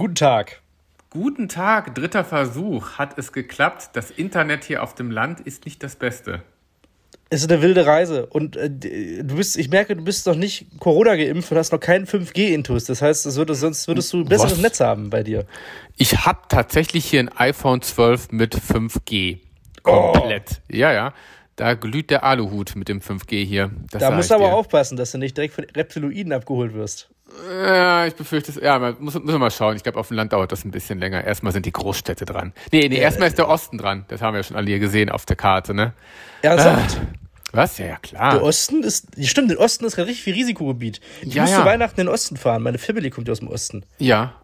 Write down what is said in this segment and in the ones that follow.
Guten Tag. Guten Tag, dritter Versuch. Hat es geklappt? Das Internet hier auf dem Land ist nicht das Beste. Es ist eine wilde Reise. Und äh, du bist, ich merke, du bist noch nicht Corona geimpft und hast noch keinen 5G-Intus. Das heißt, würde, sonst würdest du ein besseres Was? Netz haben bei dir. Ich habe tatsächlich hier ein iPhone 12 mit 5G. Komplett. Ja, ja. Da glüht der Aluhut mit dem 5G hier. Das Da musst du aber dir. aufpassen, dass du nicht direkt von Reptiloiden abgeholt wirst. Ja, ich befürchte es. Ja, man muss, müssen wir mal schauen. Ich glaube, auf dem Land dauert das ein bisschen länger. Erstmal sind die Großstädte dran. Nee, nee, erstmal ist der Osten dran. Das haben wir ja schon alle hier gesehen auf der Karte, ne? Ernsthaft? Was? Ja, ja, klar. Der Osten ist, ja, stimmt, der Osten ist gerade richtig viel Risikogebiet. Ich Ja, muss ja. zu Weihnachten in den Osten fahren. Meine Family kommt ja aus dem Osten. Ja.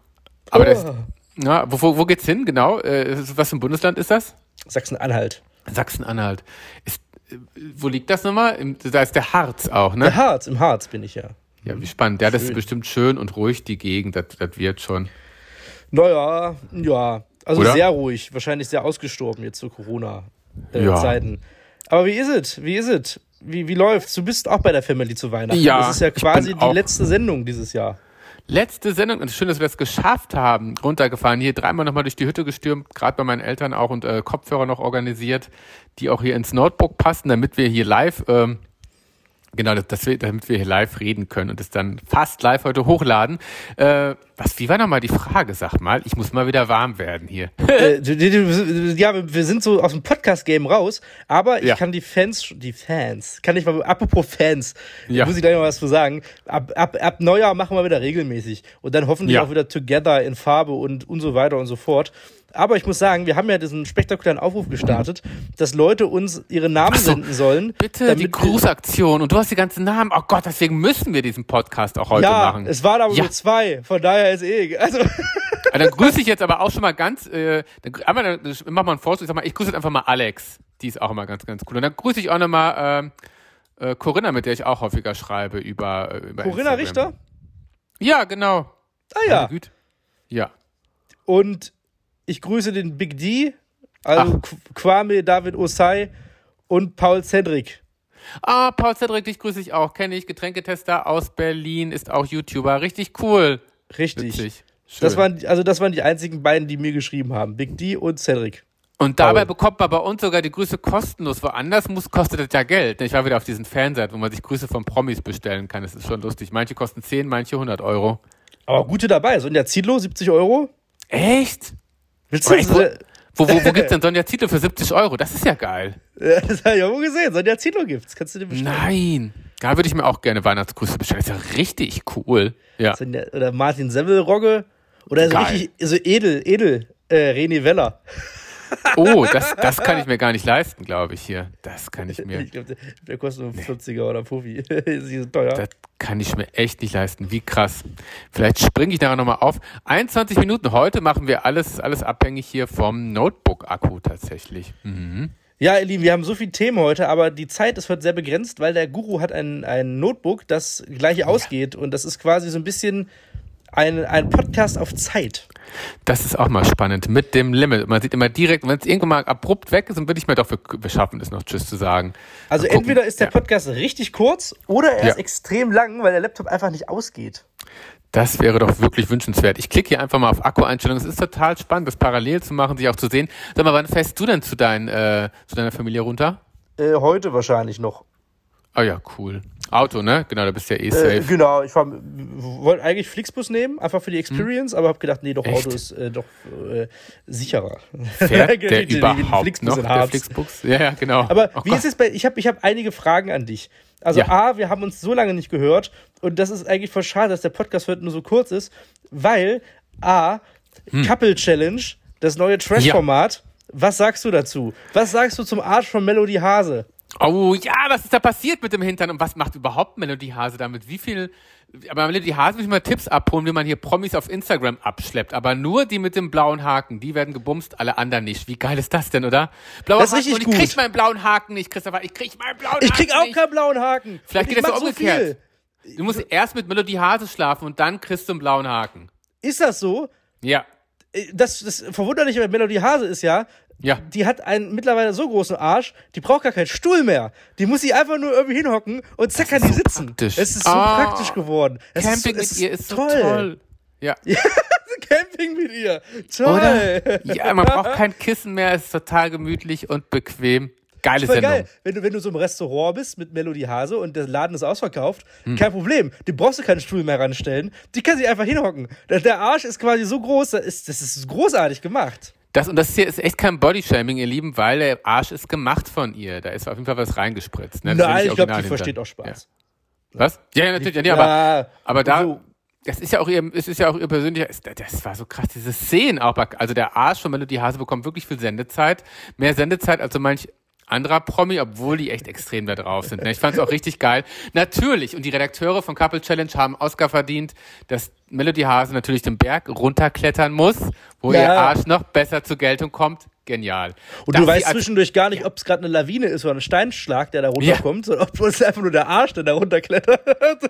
Aber das, Oh. na, wo, wo, wo geht's hin? Genau. Äh, was für ein Bundesland ist das? Sachsen-Anhalt. Sachsen-Anhalt. Ist, äh, wo liegt das nochmal? Da ist der Harz auch, Der ne? Harz, im Harz bin ich ja. Ja, wie spannend. Ja, das ist bestimmt schön und ruhig, die Gegend. Das, das wird schon. Naja, ja. Also Oder? sehr ruhig. Wahrscheinlich sehr ausgestorben jetzt zu Corona-Zeiten. Ja. Zeiten. Aber wie ist es? Wie ist es? Wie, wie läuft's? Du bist auch bei der Family zu Weihnachten. Ja, Das ist ja quasi die letzte Sendung dieses Jahr. Letzte Sendung und schön, dass wir das geschafft haben. Runtergefahren, hier dreimal nochmal durch die Hütte gestürmt, gerade bei meinen Eltern auch und äh, Kopfhörer noch organisiert, die auch hier ins Notebook passen, damit wir hier live, ähm, genau, wir, damit wir hier live reden können und es dann fast live heute hochladen. Äh, was, wie war nochmal die Frage, sag mal? Ich muss mal wieder warm werden hier. äh, ja, wir- wir sind so aus dem Podcast-Game raus, aber ich Ja. kann die Fans, die Fans, kann ich mal, apropos Fans, Ja. muss ich gleich mal was zu sagen. Ab, ab, ab Neujahr machen wir wieder regelmäßig und dann hoffentlich Ja. auch wieder together in Farbe und, und so weiter und so fort. Aber ich muss sagen, wir haben ja diesen spektakulären Aufruf gestartet, dass Leute uns ihre Namen so, senden sollen. Bitte, die Grußaktion. Und du hast die ganzen Namen. Oh Gott, deswegen müssen wir diesen Podcast auch heute Ja, machen. es waren aber Ja. nur zwei, von daher ist eh. Also, Ah, Dann grüße ich jetzt aber auch schon mal ganz, äh, dann, grü- einmal, dann mach mal einen Vorschlag, ich sag mal, ich grüße jetzt einfach mal Alex. Die ist auch immer ganz, ganz cool. Und dann grüße ich auch nochmal ähm, äh, Corinna, mit der ich auch häufiger schreibe über, äh, über Corinna Instagram. Richter? Ja, genau. Ah ja. Güte. Ja. Und ich grüße den Big D, also Qu- Kwame David Osai und Paul Cedric. Ah, Paul Cedric, dich grüße ich auch. Kenne ich, Getränketester aus Berlin, ist auch YouTuber. Richtig cool. Richtig. Das waren, also das waren die einzigen beiden, die mir geschrieben haben. Big D und Cedric. Und dabei Paul. bekommt man bei uns sogar die Grüße kostenlos. Woanders muss, kostet das ja Geld. Ich war wieder auf diesen Fanseiten, wo man sich Grüße von Promis bestellen kann. Das ist schon lustig. Manche kosten 10, manche 100 Euro. Aber gute dabei. Sonja Zietlow, 70 Euro. Echt? Willst du das? wo, wo, wo, wo gibt's denn Sonja Zietlow für 70 Euro? Das ist ja geil. Ja, das habe ich wohl gesehen. Sonja Zietlow gibt's. Kannst du dir bestellen? Nein. Da würde ich mir auch gerne Weihnachtsgrüße bestellen. Das ist ja richtig cool. Ja. Oder Martin Semmelrogge. Oder so Geil. richtig, so edel, edel, äh, René Weller. Oh, das, das kann ich mir gar nicht leisten, glaube ich hier. Das kann ich mir, Ich glaube, der, der kostet nur 40er oder Puffi. Sie sind teuer. das kann ich mir echt nicht leisten. Wie krass. Vielleicht springe ich nachher nochmal auf. 21 Minuten. Heute machen wir alles, alles abhängig hier vom Notebook-Akku tatsächlich. Mhm. Ja, ihr Lieben, wir haben so viele Themen heute, aber die Zeit ist heute sehr begrenzt, weil der Guru hat ein, ein Notebook, das gleich ausgeht. Und das ist quasi so ein bisschen ein, ein Podcast auf Zeit. Das ist auch mal spannend mit dem Limit. Man sieht immer direkt, wenn es irgendwann mal abrupt weg ist, dann würde ich mir doch, wir, wir schaffen es noch, Tschüss zu sagen. Also gucken. entweder ist der Ja. Podcast richtig kurz oder er ist Ja. extrem lang, weil der Laptop einfach nicht ausgeht. Das wäre doch wirklich wünschenswert. Ich klicke hier einfach mal auf Akku-Einstellungen. Es ist total spannend, das parallel zu machen, sich auch zu sehen. Sag mal, wann fährst du denn zu, dein, äh, zu deiner Familie runter? Äh, heute wahrscheinlich noch. Oh ja, cool. Auto, ne? Genau, da bist du ja eh Äh, safe. genau, ich wollte eigentlich Flixbus nehmen, einfach für die Experience, aber habe gedacht, nee, doch, Hm. Echt? Auto ist äh, doch äh, sicherer. Fährt der die- überhaupt Flixbus noch, der. Flixbus? Ja, ja, genau. Aber Oh wie Gott. ist es bei, ich habe ich hab einige Fragen an dich. Also Ja. A, wir haben uns so lange nicht gehört und das ist eigentlich voll schade, dass der Podcast heute nur so kurz ist, weil A, Hm. Couple Challenge, das neue Trash-Format, was sagst du dazu? Was sagst du zum Arsch von Melody Hase? Oh ja, was ist da passiert mit dem Hintern und was macht überhaupt Melody Hase damit? Wie viel. Aber Melody Hase will ich mal Tipps abholen, wie man hier Promis auf Instagram abschleppt. Aber nur die mit dem blauen Haken, die werden gebumst, alle anderen nicht. Wie geil ist das denn, oder? Blauer Das ist Haken richtig und ich gut. krieg meinen blauen Haken nicht, Christopher. Ich krieg meinen blauen Ich Haken krieg auch nicht. keinen blauen Haken. Vielleicht Und geht ich das so umgekehrt. viel. Du musst erst mit Melody Hase schlafen und dann kriegst du einen blauen Haken. Ist das so? Ja. Äh, Das, das Verwunderliche bei Melody Hase ist ja, Ja. die hat einen mittlerweile so großen Arsch, die braucht gar keinen Stuhl mehr. Die muss sie einfach nur irgendwie hinhocken und zack kann die so sitzen. praktisch. Es ist so Ah, praktisch geworden. Es Camping ist mit so, ihr es ist so toll. Ja. Camping hier. Toll. Oder? Ja, man braucht kein Kissen mehr, es ist total gemütlich und bequem. Geile Sendung. geil. Wenn du, wenn du so im Restaurant bist mit Melody Hase und der Laden ist ausverkauft, Hm. kein Problem. Die brauchst du keinen Stuhl mehr ranstellen. Die kann sich einfach hinhocken. Der, der Arsch ist quasi so groß, das ist, das ist großartig gemacht. Das, und das hier ist echt kein Bodyshaming, ihr Lieben, weil der Arsch ist gemacht von ihr. Da ist auf jeden Fall was reingespritzt. Ne? Nein, ich glaube, die hinter. versteht auch Spaß. Ja. Was? Ja, ja, natürlich. Ja, aber, Ja, aber da, so. das ist ja auch ihr, es ist ja auch ihr persönlicher, das war so krass, diese Szenen auch, also der Arsch von Melody Hase bekommt wirklich viel Sendezeit, mehr Sendezeit als so manch anderer Promi, obwohl die echt extrem da drauf sind. ne? Ich fand es auch richtig geil. Natürlich, und die Redakteure von Couple Challenge haben Oscar verdient, dass Melody Hase natürlich den Berg runterklettern muss, wo Ja. ihr Arsch noch besser zur Geltung kommt. Genial. Und Dass du weißt zwischendurch gar nicht, ob es gerade eine Lawine ist oder ein Steinschlag, der da runterkommt, sondern ob es einfach nur der Arsch, der da runterklettert.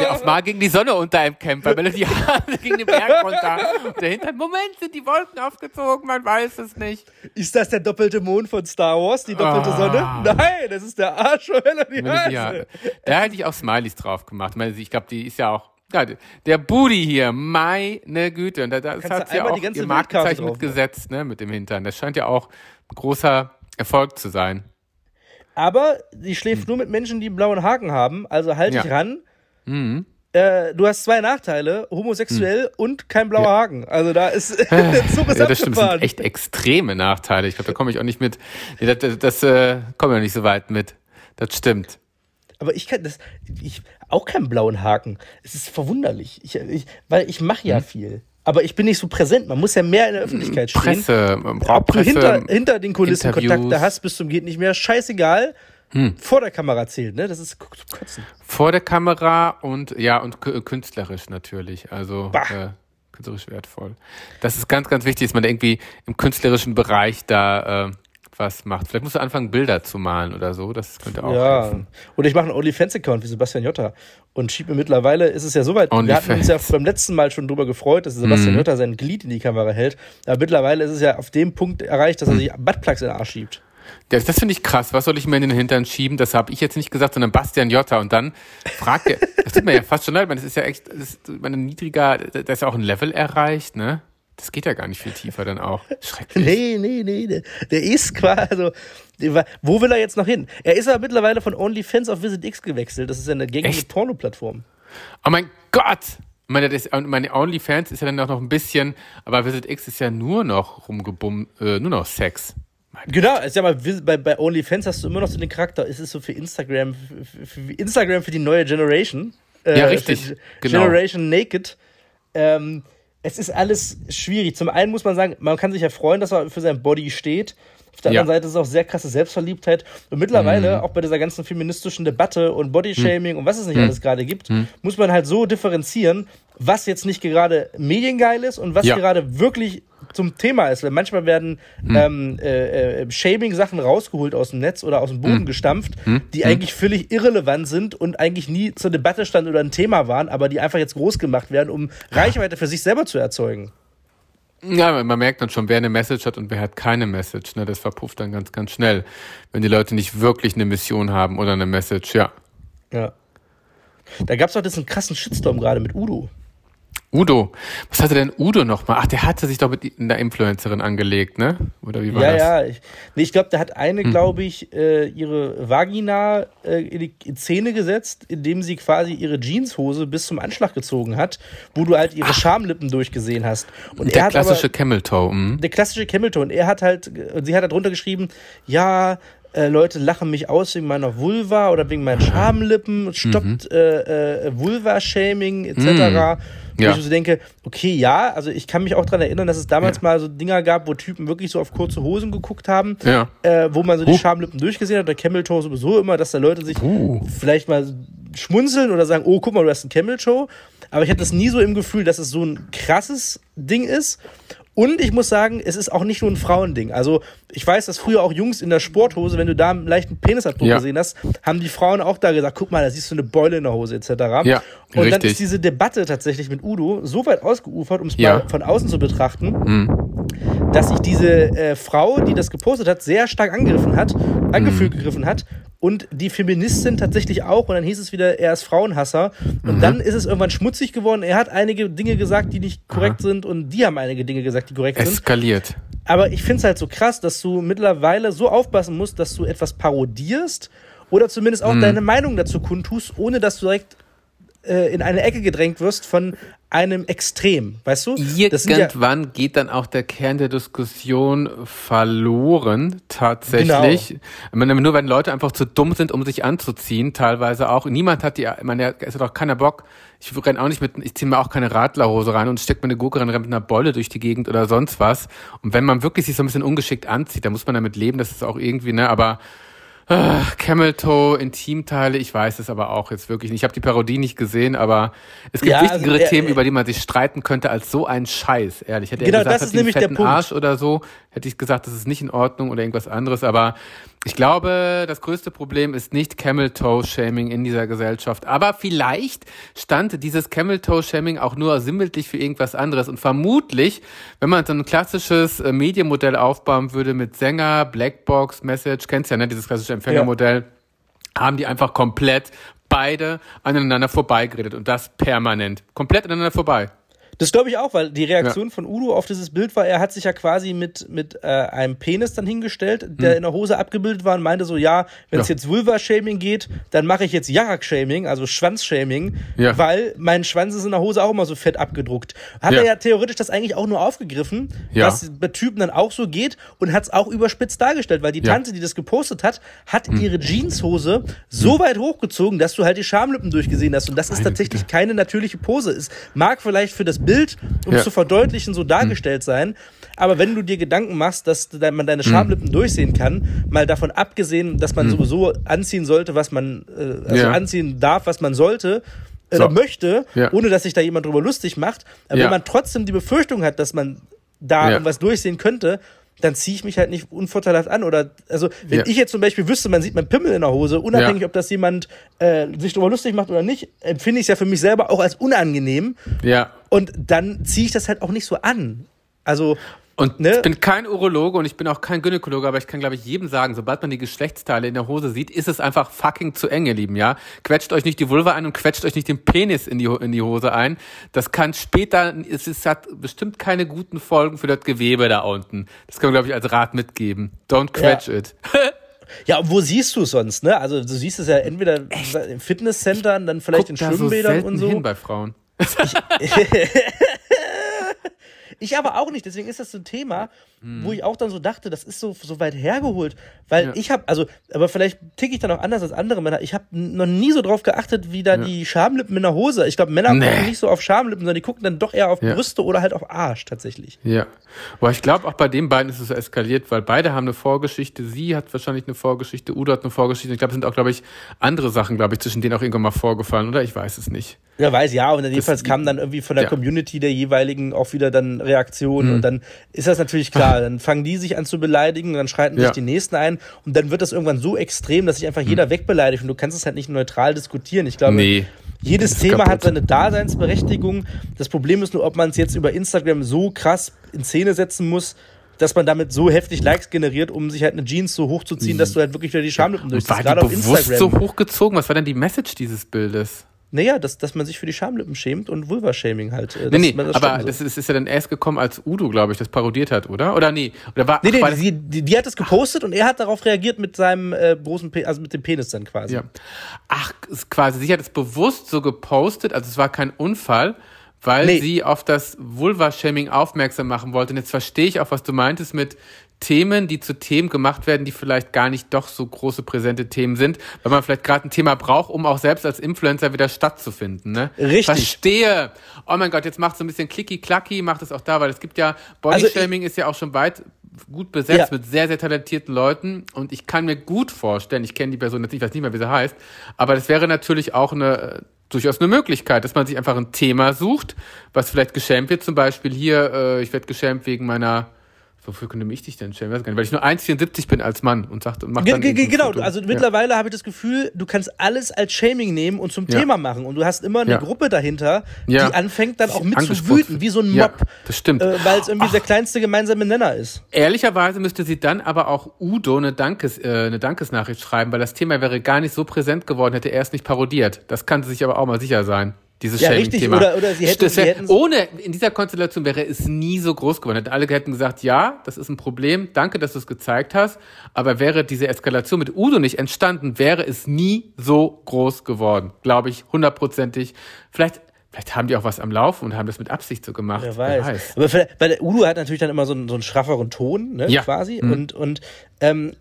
Der auf mal gegen die Sonne unter ihm kämpft, weil Melody Hase gegen den Berg runter. Und dahinter, Moment, sind die Wolken aufgezogen, man weiß es nicht. Ist das der doppelte Mond von Star Wars, die doppelte Ah. Sonne? Nein, das ist der Arsch Melody Hase. Hase. Da hätte ich auch Smileys drauf gemacht. Ich glaube, die ist ja auch. Ja, der Booty hier, meine Güte. Und da, da hat ja auch die ganze ihr Markenzeichen drauf mitgesetzt, ne, mit dem Hintern. Das scheint ja auch ein großer Erfolg zu sein. Aber sie schläft nur mit Menschen, die einen blauen Haken haben, also halt Ja. dich ran. Mhm. Äh, du hast zwei Nachteile, homosexuell und kein blauer Haken. Also da ist der Zug ist Ja, das stimmt. Das sind echt extreme Nachteile. Ich glaube, da komme ich auch nicht mit. Nee, das das, das äh, komme ich auch nicht so weit mit. Das stimmt. Aber ich kann das, ich auch keinen blauen Haken. Es ist verwunderlich, ich, ich, weil ich mache Hm. ja viel. Aber ich bin nicht so präsent. Man muss ja mehr in der Öffentlichkeit stehen. Presse, Ob du Presse. hinter, hinter den Kulissen Interviews. Hm. Kontakte hast, bis zum geht nicht mehr. Scheißegal. Vor der Kamera zählt, ne? Das ist Kotzen. Vor der Kamera und ja, und kü- künstlerisch natürlich. Also äh, künstlerisch wertvoll. Das ist ganz, ganz wichtig, dass man irgendwie im künstlerischen Bereich da äh, was macht. Vielleicht musst du anfangen, Bilder zu malen oder so. Das könnte auch Ja. helfen. Oder ich mache einen OnlyFans-Account wie Sebastian Jotta und schiebe mir mittlerweile, ist es ja soweit, wir hatten uns ja beim letzten Mal schon drüber gefreut, dass Sebastian Mhm. Jotta sein Glied in die Kamera hält. Aber mittlerweile ist es ja auf dem Punkt erreicht, dass er sich Buttplugs in den Arsch schiebt. Das, das finde ich krass. Was soll ich mir in den Hintern schieben? Das habe ich jetzt nicht gesagt, sondern Bastian Jotta. Und dann fragt er, das tut mir ja fast schon leid, meine, das ist ja echt, das ist ich meine, niedriger, da ist ja auch ein Level erreicht, ne? Das geht ja gar nicht viel tiefer dann auch. Schrecklich. Nee, nee, nee. Der, der ist quasi, also, der wo will er jetzt noch hin? Er ist aber mittlerweile von OnlyFans auf Visit X gewechselt. Das ist ja eine gängige? Porno-Plattform. Oh mein Gott! Meine, das, meine OnlyFans ist ja dann auch noch ein bisschen, aber Visit X ist ja nur noch rumgebumm, äh, nur noch Sex. Genau, ist ja mal, bei, bei OnlyFans hast du immer noch so den Charakter, es ist so für Instagram, für, für Instagram für die neue Generation. Äh, Ja, richtig, genau. Generation Naked. Ähm, es ist alles schwierig. Zum einen muss man sagen, man kann sich ja freuen, dass er für sein Body steht. Auf der Ja. anderen Seite ist es auch sehr krasse Selbstverliebtheit. Und mittlerweile, auch bei dieser ganzen feministischen Debatte und Bodyshaming und was es nicht alles gerade gibt, muss man halt so differenzieren, was jetzt nicht gerade mediengeil ist und was Ja. gerade wirklich zum Thema ist. Weil manchmal werden ähm, äh, äh, Shaming-Sachen rausgeholt aus dem Netz oder aus dem Boden gestampft, die eigentlich völlig irrelevant sind und eigentlich nie zur Debatte standen oder ein Thema waren, aber die einfach jetzt groß gemacht werden, um Reichweite für sich selber zu erzeugen. Ja, man merkt dann schon, wer eine Message hat und wer hat keine Message. Ne? Das verpufft dann ganz, ganz schnell. Wenn die Leute nicht wirklich eine Mission haben oder eine Message, ja. Ja. Da gab es doch diesen krassen Shitstorm gerade mit Udo. Udo. Was hatte denn Udo nochmal? Ach, der hatte sich doch mit einer Influencerin angelegt, ne? Oder wie war Ja, das? ja. Ich, nee, ich glaube, da hat eine, glaube ich, äh, ihre Vagina äh, in die Szene gesetzt, indem sie quasi ihre Jeanshose bis zum Anschlag gezogen hat, wo du halt ihre Schamlippen durchgesehen hast. Und Der er klassische aber, Camel Toe. Mhm. der klassische Camel-Toe. Und er hat halt, und sie hat da drunter geschrieben, ja, äh, Leute lachen mich aus wegen meiner Vulva oder wegen meinen Schamlippen, stoppt äh, äh, Vulva-Shaming etc. Wo Ja. ich so denke, okay, ja, also ich kann mich auch dran erinnern, dass es damals Ja. mal so Dinger gab, wo Typen wirklich so auf kurze Hosen geguckt haben, Ja. äh, wo man so die Uh. Schamlippen durchgesehen hat, der Camel Toe sowieso immer, dass da Leute sich Uh. vielleicht mal schmunzeln oder sagen, oh, guck mal, du hast einen Camel Toe. Aber ich hatte das nie so im Gefühl, dass es so ein krasses Ding ist. Und ich muss sagen, es ist auch nicht nur ein Frauending. Also, ich weiß, dass früher auch Jungs in der Sporthose, wenn du da einen leichten Penisabdruck Ja. gesehen hast, haben die Frauen auch da gesagt, guck mal, da siehst du eine Beule in der Hose, etc. Ja, Und dann richtig. ist diese Debatte tatsächlich mit Udo so weit ausgeufert, um es Ja. mal von außen zu betrachten, Mhm. dass sich diese äh, Frau, die das gepostet hat, sehr stark angegriffen hat, angefühlt gegriffen hat und die Feministin tatsächlich auch. Und dann hieß es wieder, er ist Frauenhasser. Und Mhm. dann ist es irgendwann schmutzig geworden. Er hat einige Dinge gesagt, die nicht korrekt Aha. sind und die haben einige Dinge gesagt, die korrekt sind. Eskaliert. Aber ich finde es halt so krass, dass du mittlerweile so aufpassen musst, dass du etwas parodierst oder zumindest Mhm. auch deine Meinung dazu kundtust, ohne dass du direkt äh, in eine Ecke gedrängt wirst von einem Extrem, weißt du? Sind ja, Irgendwann geht dann auch der Kern der Diskussion verloren, tatsächlich. Genau. Meine, Nur wenn Leute einfach zu dumm sind, um sich anzuziehen, teilweise auch. Niemand hat die, ich meine, es hat auch keiner Bock. Ich renn auch nicht mit, ich ziehe mir auch keine Radlerhose rein und steck mir eine Gurke rein, renn mit einer Beule durch die Gegend oder sonst was. Und wenn man wirklich sich so ein bisschen ungeschickt anzieht, dann muss man damit leben, das ist auch irgendwie, ne, aber Ah, Camel Toe, Intimteile, ich weiß es aber auch jetzt wirklich nicht. Ich habe die Parodie nicht gesehen, aber es gibt Ja, also, wichtigere äh, Themen, äh, über die man sich streiten könnte, als so ein Scheiß, ehrlich. Hätte Genau, er gesagt, das ist nämlich der fetten Punkt. Arsch oder so, hätte ich gesagt, das ist nicht in Ordnung oder irgendwas anderes, aber ich glaube, das größte Problem ist nicht Camel Toe Shaming in dieser Gesellschaft, aber vielleicht stand dieses Camel Toe Shaming auch nur sinnbildlich für irgendwas anderes und vermutlich, wenn man so ein klassisches äh, Medienmodell aufbauen würde mit Sänger, Blackbox, Message, kennst ja, ne, dieses klassische Empfängermodell, haben die einfach komplett beide aneinander vorbeigeredet und das permanent. Komplett aneinander vorbei. Das glaube ich auch, weil die Reaktion von Udo auf dieses Bild war, er hat sich ja quasi mit, mit äh, einem Penis dann hingestellt, der in der Hose abgebildet war und meinte so, ja, wenn es. Ja. jetzt Vulva-Shaming geht, dann mache ich jetzt Jarak-Shaming, also Schwanz-Shaming, Ja. weil mein Schwanz ist in der Hose auch immer so fett abgedruckt. Hat Ja. er ja theoretisch das eigentlich auch nur aufgegriffen, Ja. dass bei Typen dann auch so geht und hat es auch überspitzt dargestellt, weil die Ja. Tante, die das gepostet hat, hat ihre Jeanshose so weit hochgezogen, dass du halt die Schamlippen durchgesehen hast. Und das ist Meine tatsächlich Güte. keine natürliche Pose. Es mag vielleicht für das Bild, um Ja. es zu verdeutlichen, so dargestellt sein. Aber wenn du dir Gedanken machst, dass man deine Schamlippen durchsehen kann, mal davon abgesehen, dass man sowieso anziehen sollte, was man äh, also Ja. anziehen darf, was man sollte So. oder möchte, Ja. ohne dass sich da jemand drüber lustig macht. Aber Ja. wenn man trotzdem die Befürchtung hat, dass man da Ja. irgendwas durchsehen könnte, dann ziehe ich mich halt nicht unvorteilhaft an. Oder also, wenn Ja. ich jetzt zum Beispiel wüsste, man sieht mein Pimmel in der Hose, unabhängig, Ja. ob das jemand äh, sich darüber lustig macht oder nicht, empfinde ich es ja für mich selber auch als unangenehm. Ja. Und dann ziehe ich das halt auch nicht so an. Also, Und Ne? ich bin kein Urologe und ich bin auch kein Gynäkologe, aber ich kann, glaube ich, jedem sagen, sobald man die Geschlechtsteile in der Hose sieht, ist es einfach fucking zu eng, ihr Lieben, ja? Quetscht euch nicht die Vulva ein und quetscht euch nicht den Penis in die, in die Hose ein. Das kann später, es ist, hat bestimmt keine guten Folgen für das Gewebe da unten. Das können wir, glaube ich, als Rat mitgeben. Don't quetch it. ja, und wo siehst du es sonst, ne? Also, du siehst es ja entweder in Fitnesscentern, dann vielleicht in da so Schwimmbädern selten und so. hin bei Frauen. Ich aber auch nicht, deswegen ist das so ein Thema, Hm. wo ich auch dann so dachte, das ist so, so weit hergeholt, weil Ja. ich habe, also, aber vielleicht ticke ich dann auch anders als andere Männer. Ich habe noch nie so drauf geachtet, wie da die Schamlippen in der Hose. Ich glaube, Männer Nee. gucken nicht so auf Schamlippen, sondern die gucken dann doch eher auf Ja. Brüste oder halt auf Arsch tatsächlich. Ja. Aber ich glaube, auch bei den beiden ist es so eskaliert, weil beide haben eine Vorgeschichte. Sie hat wahrscheinlich eine Vorgeschichte, Udo hat eine Vorgeschichte. Ich glaube, es sind auch, glaube ich, andere Sachen, glaube ich, zwischen denen auch irgendwann mal vorgefallen, oder? Ich weiß es nicht. Ja, weiß ja, und jedenfalls kamen dann irgendwie von der ja. Community der jeweiligen auch wieder dann Reaktionen Mhm. und dann ist das natürlich klar, dann fangen die sich an zu beleidigen, dann schreiten Ja. sich die nächsten ein und dann wird das irgendwann so extrem, dass sich einfach jeder wegbeleidigt und du kannst es halt nicht neutral diskutieren. Ich glaube, Mhm. Nee. jedes Thema kaputt. hat seine Daseinsberechtigung. Das Problem ist nur, ob man es jetzt über Instagram so krass in Szene setzen muss, dass man damit so heftig Likes generiert, um sich halt eine Jeans so hochzuziehen, dass du halt wirklich wieder die Schamlippen durchziehst. war die Gerade auf bewusst Instagram. so hochgezogen? Was war denn die Message dieses Bildes? Naja, dass, dass man sich für die Schamlippen schämt und Vulva-Shaming halt. äh, Nee, nee, das aber so. das, ist, ist ja dann erst gekommen, als Udo, glaube ich, das parodiert hat, oder? Oder nee? Oder war, Nee, nee, war das, die, die, die hat es gepostet und er hat darauf reagiert mit seinem äh, großen Pe also mit dem Penis dann quasi. ja. Ach, quasi, sie hat es bewusst so gepostet, also es war kein Unfall, weil Nee. sie auf das Vulva-Shaming aufmerksam machen wollte. Und jetzt verstehe ich auch, was du meintest mit Themen, die zu Themen gemacht werden, die vielleicht gar nicht doch so große präsente Themen sind, weil man vielleicht gerade ein Thema braucht, um auch selbst als Influencer wieder stattzufinden. Ne? Richtig. Verstehe. Oh mein Gott, jetzt macht so ein bisschen klicki-klacki, macht es auch da, weil es gibt ja, Also Bodyshaming ist ja auch schon weit gut besetzt Ja. mit sehr, sehr talentierten Leuten und ich kann mir gut vorstellen, ich kenne die Person jetzt nicht, ich weiß nicht mehr, wie sie heißt, aber das wäre natürlich auch eine, äh, durchaus eine Möglichkeit, dass man sich einfach ein Thema sucht, was vielleicht geschämt wird, zum Beispiel hier, äh, ich werde geschämt wegen meiner Wofür könnte ich dich denn stellen? Weiß gar nicht, weil ich nur 1,74 bin als Mann und sagt und macht dann Genau, also ja. mittlerweile habe ich das Gefühl, du kannst alles als Shaming nehmen und zum ja. Thema machen. Und du hast immer eine ja. Gruppe dahinter, die anfängt dann auch mit zu wüten, wie so ein Mob. das stimmt. Äh, weil es irgendwie Ach. der kleinste gemeinsame Nenner ist. Ehrlicherweise müsste sie dann aber auch Udo eine, Dankes, äh, eine Dankesnachricht schreiben, weil das Thema wäre gar nicht so präsent geworden, hätte er es nicht parodiert. Das kann sie sich aber auch mal sicher sein. Dieses ja, richtig. Oder, oder sie hätte, sie hätten ohne, in dieser Konstellation wäre es nie so groß geworden. Alle hätten gesagt, ja, das ist ein Problem, danke, dass du es gezeigt hast. Aber wäre diese Eskalation mit Udo nicht entstanden, wäre es nie so groß geworden. Glaube ich, hundertprozentig. Vielleicht Vielleicht haben die auch was am Laufen und haben das mit Absicht so gemacht. Wer weiß. Wer weiß. Aber weil der Udo hat natürlich dann immer so einen, so einen schrafferen Ton, ne, ja. quasi. Mhm. Und, und ähm,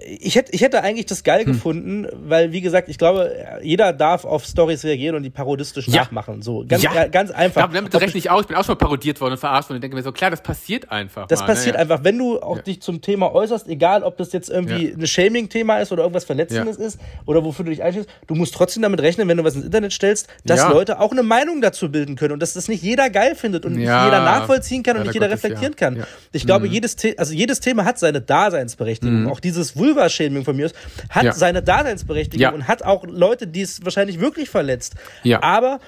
ich hätte, ich hätte eigentlich das geil hm. gefunden, weil, wie gesagt, ich glaube, jeder darf auf Stories reagieren und die parodistisch ja. nachmachen. So, ganz, ja. ganz einfach. Ich damit recht nicht aus. Ich bin auch schon mal parodiert worden und verarscht worden. Ich denke mir so, klar, das passiert einfach. Das mal, passiert ne? einfach. Wenn du auch ja. dich zum Thema äußerst, egal ob das jetzt irgendwie ein Shaming-Thema ist oder irgendwas Verletzendes ist oder wofür du dich einschließt, du musst trotzdem damit rechnen, wenn du was ins Internet stellst, dass Leute auch eine Meinung dazu bilden können und dass das nicht jeder geil findet und nicht jeder nachvollziehen kann und nicht jeder Gottes, reflektieren kann. Ich glaube, mhm. jedes, The also jedes Thema hat seine Daseinsberechtigung. Mhm. Auch dieses Vulva-Shaming von mir ist, hat ja. seine Daseinsberechtigung ja. und hat auch Leute, die es wahrscheinlich wirklich verletzt. Ja. Aber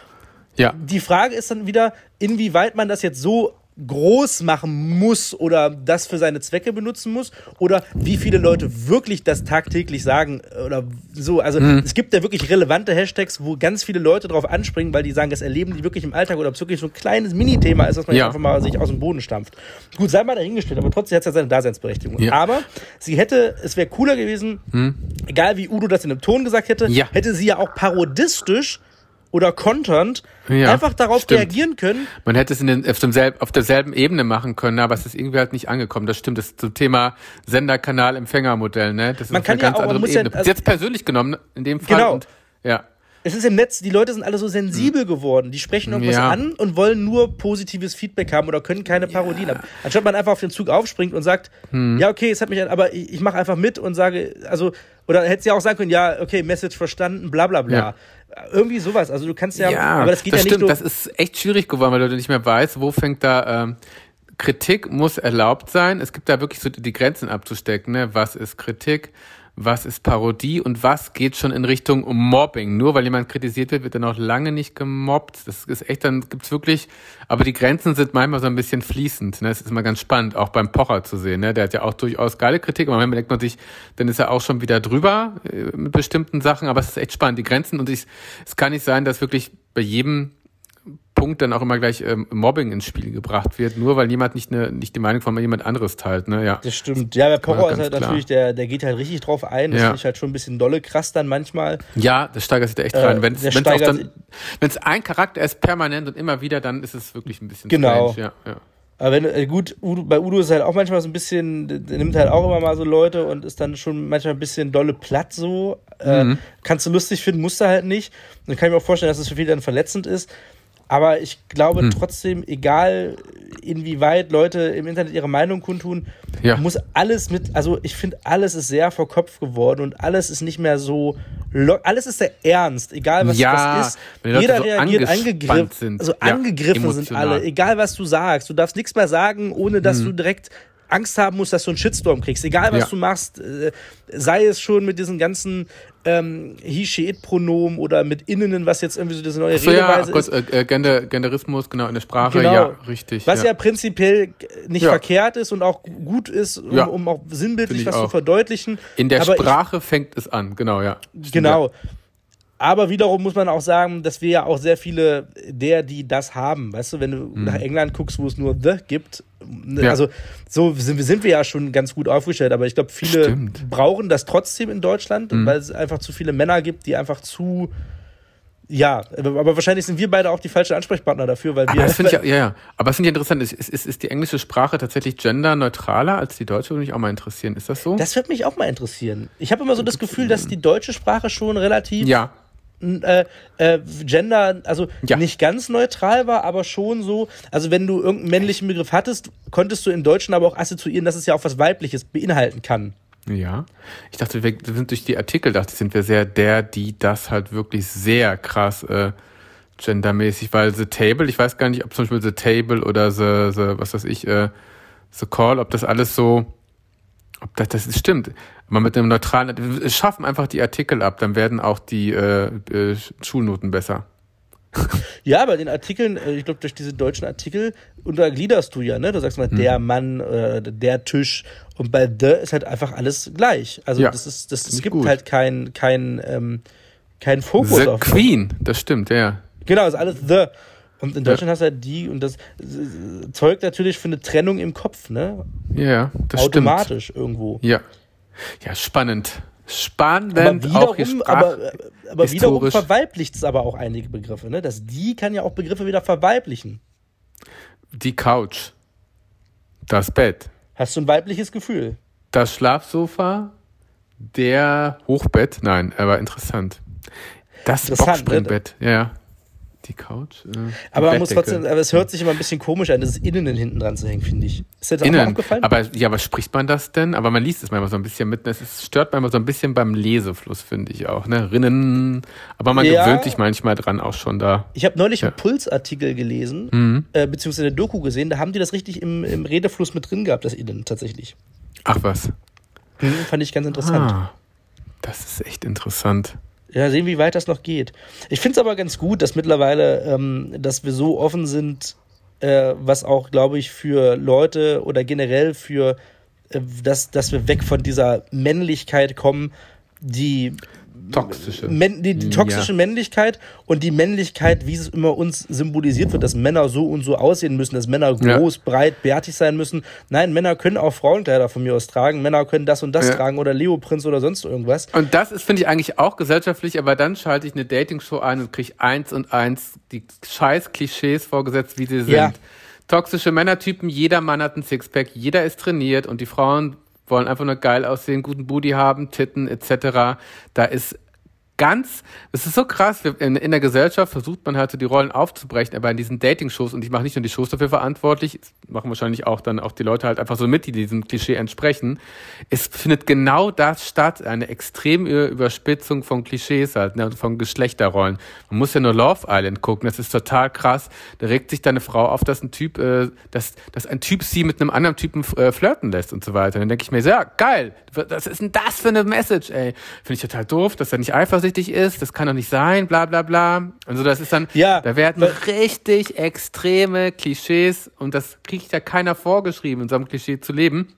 die Frage ist dann wieder, inwieweit man das jetzt so groß machen muss oder das für seine Zwecke benutzen muss oder wie viele Leute wirklich das tagtäglich sagen oder so. Also mhm. es gibt ja wirklich relevante Hashtags, wo ganz viele Leute drauf anspringen, weil die sagen, das erleben die wirklich im Alltag oder ob es wirklich so ein kleines Mini-Thema ist, dass man ja. einfach mal sich aus dem Boden stampft. Gut, sei mal dahingestellt, aber trotzdem hat es ja seine Daseinsberechtigung. Ja. Aber sie hätte, es wäre cooler gewesen, mhm. egal wie Udo das in einem Ton gesagt hätte, ja. hätte sie ja auch parodistisch oder conternd ja, einfach darauf stimmt. reagieren können. Man hätte es in den, auf, demselben, auf derselben Ebene machen können, aber es ist irgendwie halt nicht angekommen. Das stimmt. Das ist zum Thema Senderkanal-Empfängermodell, ne? Das ist man kann eine ganz ja auch, andere Ebene. Ja, also, Jetzt persönlich genommen, in dem Fall. Genau. Und, ja. Es ist im Netz, die Leute sind alle so sensibel hm. geworden. Die sprechen irgendwas ja. an und wollen nur positives Feedback haben oder können keine Parodien ja. haben. Anstatt man einfach auf den Zug aufspringt und sagt, hm. ja, okay, es hat mich, aber ich, ich mache einfach mit und sage, also, oder hätte sie auch sagen können, ja, okay, Message verstanden, bla bla bla. Ja. Irgendwie sowas. Also du kannst ja, ja aber das geht das ja stimmt, nicht. Das ist echt schwierig geworden, weil du nicht mehr weißt, wo fängt da ähm, Kritik muss erlaubt sein. Es gibt da wirklich so die Grenzen abzustecken. Ne? Was ist Kritik? Was ist Parodie und was geht schon in Richtung Mobbing. Nur weil jemand kritisiert wird, wird er noch lange nicht gemobbt. Das ist echt, dann gibt's wirklich, aber die Grenzen sind manchmal so ein bisschen fließend. Ne? Das ist immer ganz spannend, auch beim Pocher zu sehen. Ne? Der hat ja auch durchaus geile Kritik, aber manchmal denkt man sich, dann ist er auch schon wieder drüber äh, mit bestimmten Sachen, aber es ist echt spannend, die Grenzen und ich, es kann nicht sein, dass wirklich bei jedem Punkt dann auch immer gleich ähm, Mobbing ins Spiel gebracht wird, nur weil jemand nicht, eine, nicht die Meinung von jemand anderes teilt. Ne? Ja. Das stimmt. Ja, der Pocher ist halt klar. natürlich, der, der geht halt richtig drauf ein. Das ja. finde ich halt schon ein bisschen dolle krass dann manchmal. Ja, das steigert sich da echt rein. Äh, wenn es ein Charakter ist, permanent und immer wieder, dann ist es wirklich ein bisschen genau. strange. Ja, ja. Aber wenn, äh, gut, Udo, bei Udo ist halt auch manchmal so ein bisschen, der nimmt halt auch immer mal so Leute und ist dann schon manchmal ein bisschen dolle platt so. Äh, mhm. Äh, kannst du lustig finden, musst du halt nicht. dann kann ich mir auch vorstellen, dass es für viele dann verletzend ist. Aber ich glaube hm. trotzdem, egal inwieweit Leute im Internet ihre Meinung kundtun, ja. muss alles mit, also ich finde, alles ist sehr vor Kopf geworden und alles ist nicht mehr so, alles ist sehr ernst, egal was ja, das ist. Jeder so reagiert angegriffen, sind. also ja, angegriffen emotional. sind alle, egal was du sagst. Du darfst nichts mehr sagen, ohne dass hm. du direkt Angst haben musst, dass du einen Shitstorm kriegst. Egal, was ja. du machst, äh, sei es schon mit diesen ganzen ähm, he, she, it Pronomen oder mit Innenen, was jetzt irgendwie so diese neue so, Redeweise ja, ist. Gott, äh, Gender, Genderismus, genau, in der Sprache, genau. ja, richtig. Was ja, ja prinzipiell nicht ja. verkehrt ist und auch gut ist, um, um auch sinnbildlich was auch. zu verdeutlichen. In der Aber Sprache ich, fängt es an, genau, ja. Stimmt, genau. Aber wiederum muss man auch sagen, dass wir ja auch sehr viele der, die das haben. Weißt du, wenn du mhm. nach England guckst, wo es nur The gibt, ne, ja. also so sind, sind, wir ja schon ganz gut aufgestellt, aber ich glaube, viele Stimmt. brauchen das trotzdem in Deutschland, mhm. weil es einfach zu viele Männer gibt, die einfach zu ja, aber wahrscheinlich sind wir beide auch die falschen Ansprechpartner dafür, weil wir. Aber das finde ich, ja, ja. Aber es finde ich interessant. Ist, ist, ist die englische Sprache tatsächlich genderneutraler als die deutsche? Würde mich auch mal interessieren. Ist das so? Das würde mich auch mal interessieren. Ich habe immer so das Gefühl, dass die deutsche Sprache schon relativ ja äh, äh, Gender, also ja. nicht ganz neutral war, aber schon so. Also wenn du irgendeinen männlichen Begriff hattest, konntest du im Deutschen aber auch assoziieren, dass es ja auch was Weibliches beinhalten kann. Ja, ich dachte, wir sind durch die Artikel, dachte sind wir sehr der, die das halt wirklich sehr krass äh, gendermäßig, weil The Table, ich weiß gar nicht, ob zum Beispiel The Table oder The, the was weiß ich, äh, The Call, ob das alles so, ob das, das ist, stimmt. Aber mit einem neutralen, wir schaffen einfach die Artikel ab, dann werden auch die äh, äh, Schulnoten besser. Ja, bei den Artikeln, äh, ich glaube, durch diese deutschen Artikel untergliederst du ja, ne? Du sagst mal, hm. der Mann, äh, der Tisch und bei The ist halt einfach alles gleich. Also ja, das ist, das, es gibt gut. halt kein, kein, ähm, kein Fokus The auf Queen, das stimmt, ja. Genau, ist alles The. Und in Deutschland ja. hast du halt die und das zeugt natürlich für eine Trennung im Kopf, ne? Ja, das Automatisch stimmt. irgendwo. Ja. Ja, spannend. Spannend, aber wiederum, auch hier aber, aber wiederum verweiblicht es aber auch einige Begriffe. Ne? Das die kann ja auch Begriffe wieder verweiblichen. Die Couch. Das Bett. Hast du ein weibliches Gefühl? Das Schlafsofa. Der Hochbett. Nein, aber interessant. Das ne? Boxspringbett. Ja. Die Couch. Äh, aber man muss trotzdem, aber es hört sich immer ein bisschen komisch an, das ist innen hinten dran zu hängen, finde ich. Ist dir das innen. auch aufgefallen? Aber ja, aber spricht man das denn? Aber man liest es manchmal so ein bisschen mit. Es stört manchmal so ein bisschen beim Lesefluss, finde ich auch. Ne? Rinnen. Aber man ja. gewöhnt sich manchmal dran auch schon da. Ich habe neulich ja. einen Pulsartikel gelesen, mhm. äh, beziehungsweise eine Doku gesehen, da haben die das richtig im, im Redefluss mit drin gehabt, das Innen tatsächlich. Ach was. Mhm, fand ich ganz interessant. Ah, das ist echt interessant. Ja, sehen, wie weit das noch geht. Ich finde es aber ganz gut, dass mittlerweile, ähm, dass wir so offen sind, äh, was auch, glaube ich, für Leute oder generell für, äh, dass, dass wir weg von dieser Männlichkeit kommen, die toxische. Men die, die, toxische ja. Männlichkeit und die Männlichkeit, wie es immer uns symbolisiert wird, dass Männer so und so aussehen müssen, dass Männer groß, ja. breit, bärtig sein müssen. Nein, Männer können auch Frauenkleider von mir aus tragen. Männer können das und das ja. tragen oder Leoprinz oder sonst irgendwas. Und das ist, finde ich, eigentlich auch gesellschaftlich, aber dann schalte ich eine Dating-Show ein und kriege eins und eins die scheiß Klischees vorgesetzt, wie sie sind. Toxische Männertypen, jeder Mann hat ein Sixpack, jeder ist trainiert und die Frauen wollen einfach nur geil aussehen, guten Booty haben, Titten etc. Da ist ganz, es ist so krass, in, in, der Gesellschaft versucht man halt so die Rollen aufzubrechen, aber in diesen Dating-Shows, und ich mache nicht nur die Shows dafür verantwortlich, machen wahrscheinlich auch dann auch die Leute halt einfach so mit, die diesem Klischee entsprechen, es findet genau das statt, eine extreme Überspitzung von Klischees halt, ne, von Geschlechterrollen. Man muss ja nur Love Island gucken, das ist total krass, da regt sich deine Frau auf, dass ein Typ, äh, dass, dass ein Typ sie mit einem anderen Typen äh, flirten lässt und so weiter. dann denke ich mir, ja, geil, was ist denn das für eine Message, ey? Finde ich total doof, dass er nicht eifersüchtig vorsichtig ist, das kann doch nicht sein, bla bla bla. Also das ist dann, ja, da werden richtig extreme Klischees und das kriegt ja keiner vorgeschrieben, in so einem Klischee zu leben.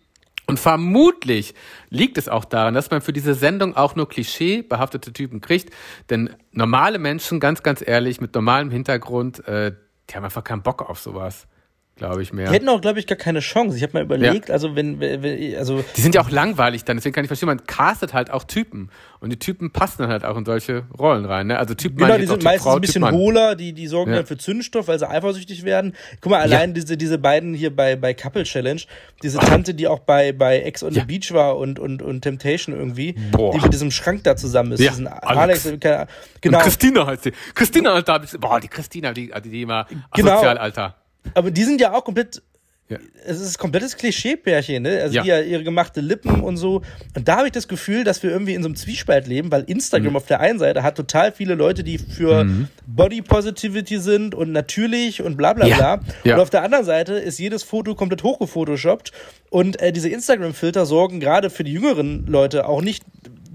Und vermutlich liegt es auch daran, dass man für diese Sendung auch nur klischeebehaftete Typen kriegt. Denn normale Menschen, ganz, ganz ehrlich, mit normalem Hintergrund, äh, die haben einfach keinen Bock auf sowas glaube ich, mehr. Die hätten auch, glaube ich, gar keine Chance. Ich habe mal überlegt, ja. also wenn, wenn, also. Die sind ja auch langweilig dann, deswegen kann ich verstehen, man castet halt auch Typen. Und die Typen passen dann halt auch in solche Rollen rein, ne? Also Typen Genau, die sind meistens Frau, ein bisschen hohler, die, die sorgen ja. dann für Zündstoff, weil sie eifersüchtig werden. Guck mal, allein ja. diese, diese beiden hier bei, bei Couple Challenge, diese Tante, die auch bei, bei Ex on the Beach war und, und, und Temptation irgendwie, Boah. die mit diesem Schrank da zusammen ist. Ja, diesen Alex, Alex keine, genau. Und Christina heißt sie. Christina, Alter, boah, die Christina, die, die, die immer genau. asozial, Alter. Aber die sind ja auch komplett. Ja. Es ist ein komplettes Klischee-Pärchen, ne? Also ja. die ja ihre gemachte Lippen und so. Und da habe ich das Gefühl, dass wir irgendwie in so einem Zwiespalt leben, weil Instagram mhm. auf der einen Seite hat total viele Leute, die für mhm. Body Positivity sind und natürlich und bla bla bla. Ja. Und auf der anderen Seite ist jedes Foto komplett hochgefotoshoppt. Und äh, diese Instagram-Filter sorgen gerade für die jüngeren Leute auch nicht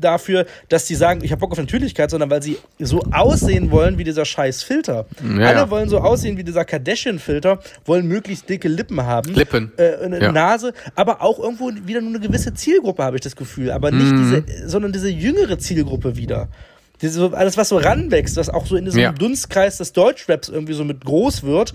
dafür, dass sie sagen, ich habe Bock auf Natürlichkeit, sondern weil sie so aussehen wollen wie dieser scheiß Filter. Ja, Alle ja. wollen so aussehen wie dieser Kardashian-Filter, wollen möglichst dicke Lippen haben. Lippen. Äh, eine ja. Nase, aber auch irgendwo wieder nur eine gewisse Zielgruppe, habe ich das Gefühl. Aber nicht mhm. diese, sondern diese jüngere Zielgruppe wieder. Diese, alles, was so ranwächst, was auch so in diesem Dunstkreis des Deutschraps irgendwie so mit groß wird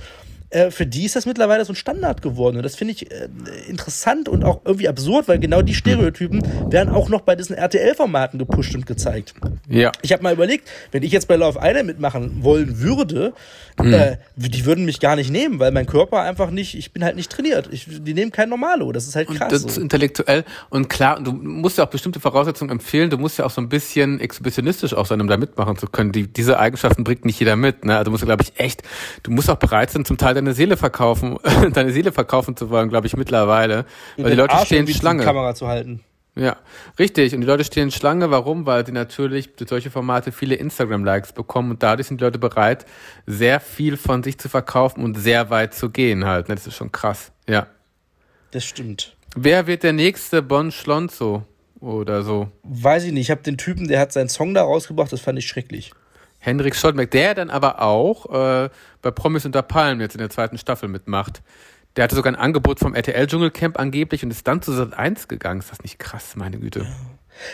äh, für die ist das mittlerweile so ein Standard geworden. Und das finde ich äh, interessant und auch irgendwie absurd, weil genau die Stereotypen werden auch noch bei diesen RTL-Formaten gepusht und gezeigt. Ja. Ich habe mal überlegt, wenn ich jetzt bei Love Island mitmachen wollen würde, mhm. äh, die würden mich gar nicht nehmen, weil mein Körper einfach nicht, ich bin halt nicht trainiert. Ich, die nehmen kein Normalo. Das ist halt krass. Und das ist intellektuell und klar, du musst ja auch bestimmte Voraussetzungen empfehlen. Du musst ja auch so ein bisschen exhibitionistisch auch sein, um da mitmachen zu können. Die, diese Eigenschaften bringt nicht jeder mit. Ne? Also musst du, glaube ich, echt, du musst auch bereit sein, zum Teil deine Seele verkaufen, deine Seele verkaufen zu wollen, glaube ich, mittlerweile. Weil die Leute Arsch stehen Schlange. Kamera zu halten. Ja, richtig. Und die Leute stehen Schlange. Warum? Weil sie natürlich durch solche Formate viele Instagram-Likes bekommen und dadurch sind die Leute bereit, sehr viel von sich zu verkaufen und sehr weit zu gehen halt. Ne? Das ist schon krass. Ja. Das stimmt. Wer wird der nächste Bon Schlonzo oder so? Weiß ich nicht. Ich habe den Typen, der hat seinen Song da rausgebracht, das fand ich schrecklich. Henrik Stoltenberg, der dann aber auch äh, bei Promis unter Palmen jetzt in der zweiten Staffel mitmacht. Der hatte sogar ein Angebot vom RTL Dschungelcamp angeblich und ist dann zu Sat 1 gegangen. Ist das nicht krass, meine Güte? Ja.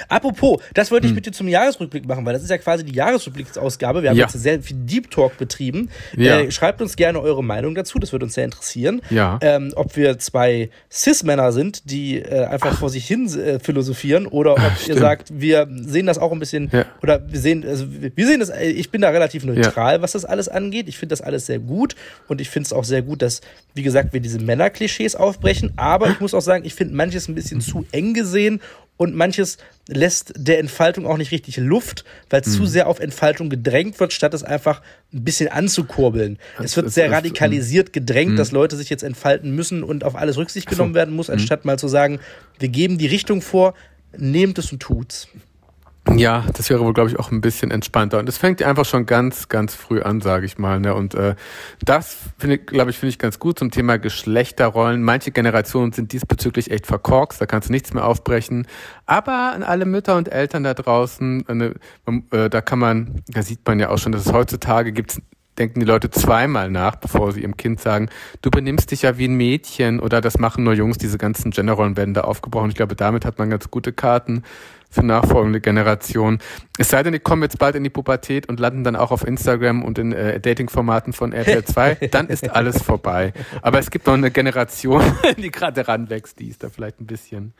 Apropos, das wollte ich hm. mit dir zum Jahresrückblick machen, weil das ist ja quasi die Jahresrückblicksausgabe. Wir haben ja. jetzt sehr viel Deep Talk betrieben. Ja. Äh, schreibt uns gerne eure Meinung dazu, das würde uns sehr interessieren. Ja. Ähm, ob wir zwei Cis-Männer sind, die äh, einfach Ach. vor sich hin äh, philosophieren oder ob Ach, ihr sagt, wir sehen das auch ein bisschen, oder wir sehen, also wir sehen das, äh, ich bin da relativ neutral, was das alles angeht. Ich finde das alles sehr gut und ich finde es auch sehr gut, dass, wie gesagt, wir diese Männerklischees aufbrechen. Aber ich muss auch sagen, ich finde manches ein bisschen zu eng gesehen und manches lässt der Entfaltung auch nicht richtig Luft, weil mhm. zu sehr auf Entfaltung gedrängt wird, statt es einfach ein bisschen anzukurbeln. Das es wird sehr radikalisiert mhm. gedrängt, mhm. dass Leute sich jetzt entfalten müssen und auf alles Rücksicht genommen so. werden muss, anstatt mhm. mal zu sagen, wir geben die Richtung vor, nehmt es und tut's. Ja, das wäre wohl, glaube ich, auch ein bisschen entspannter. Und es fängt einfach schon ganz, ganz früh an, sage ich mal. Ne? Und äh, das finde ich, glaube ich, finde ich ganz gut zum Thema Geschlechterrollen. Manche Generationen sind diesbezüglich echt verkorkst, da kannst du nichts mehr aufbrechen. Aber an alle Mütter und Eltern da draußen, eine, äh, da kann man, da sieht man ja auch schon, dass es heutzutage gibt denken die Leute zweimal nach, bevor sie ihrem Kind sagen, du benimmst dich ja wie ein Mädchen oder das machen nur Jungs, diese ganzen Genderrollen werden da aufgebrochen. Ich glaube, damit hat man ganz gute Karten für nachfolgende Generationen. Es sei denn, die kommen jetzt bald in die Pubertät und landen dann auch auf Instagram und in äh, Dating-Formaten von RTL 2, dann ist alles vorbei. Aber es gibt noch eine Generation, die gerade ranwächst, die ist da vielleicht ein bisschen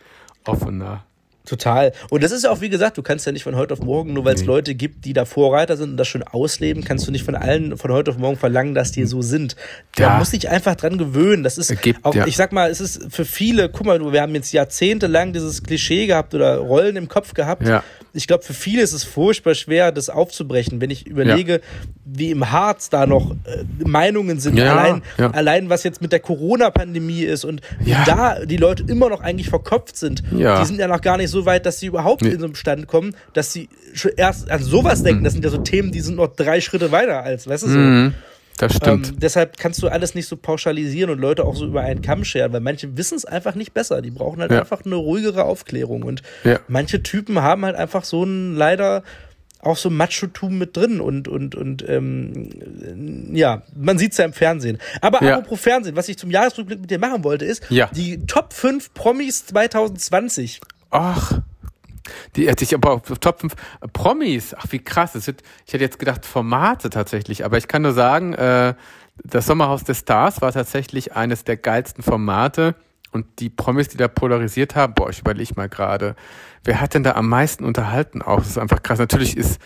offener. Total. Und das ist ja auch, wie gesagt, du kannst ja nicht von heute auf morgen, nur weil es nee. Leute gibt, die da Vorreiter sind und das schon ausleben, kannst du nicht von allen von heute auf morgen verlangen, dass die so sind. Ja. Man muss sich einfach dran gewöhnen. Das ist gibt, auch, ja. ich sag mal, es ist für viele, guck mal, wir haben jetzt jahrzehntelang dieses Klischee gehabt oder Rollen im Kopf gehabt. Ja. Ich glaube, für viele ist es furchtbar schwer, das aufzubrechen. Wenn ich überlege, wie im Harz da noch äh, Meinungen sind, allein, allein was jetzt mit der Corona-Pandemie ist und wie da die Leute immer noch eigentlich verkopft sind. Die sind ja noch gar nicht so weit, dass sie überhaupt nee. in so einen Stand kommen, dass sie erst an sowas denken. Das sind ja so Themen, die sind noch drei Schritte weiter als, weißt du so. Mhm. Das stimmt. Ähm, deshalb kannst du alles nicht so pauschalisieren und Leute auch so über einen Kamm scheren, weil manche wissen es einfach nicht besser. Die brauchen halt ja. einfach eine ruhigere Aufklärung. Und ja. manche Typen haben halt einfach so ein leider auch so Macho-Tum mit drin und, und, und ähm, ja, man sieht es ja im Fernsehen. Aber ja. apropos Fernsehen, was ich zum Jahresrückblick mit dir machen wollte, ist ja. die Top 5 Promis 2020. Ach, die hätte ich aber auf Top 5 Promis. Ach, wie krass. Wird, ich hätte jetzt gedacht Formate tatsächlich, aber ich kann nur sagen, äh, das Sommerhaus des Stars war tatsächlich eines der geilsten Formate. Und die Promis, die da polarisiert haben, boah, ich überlege mal gerade, wer hat denn da am meisten unterhalten auch? Das ist einfach krass. Natürlich ist,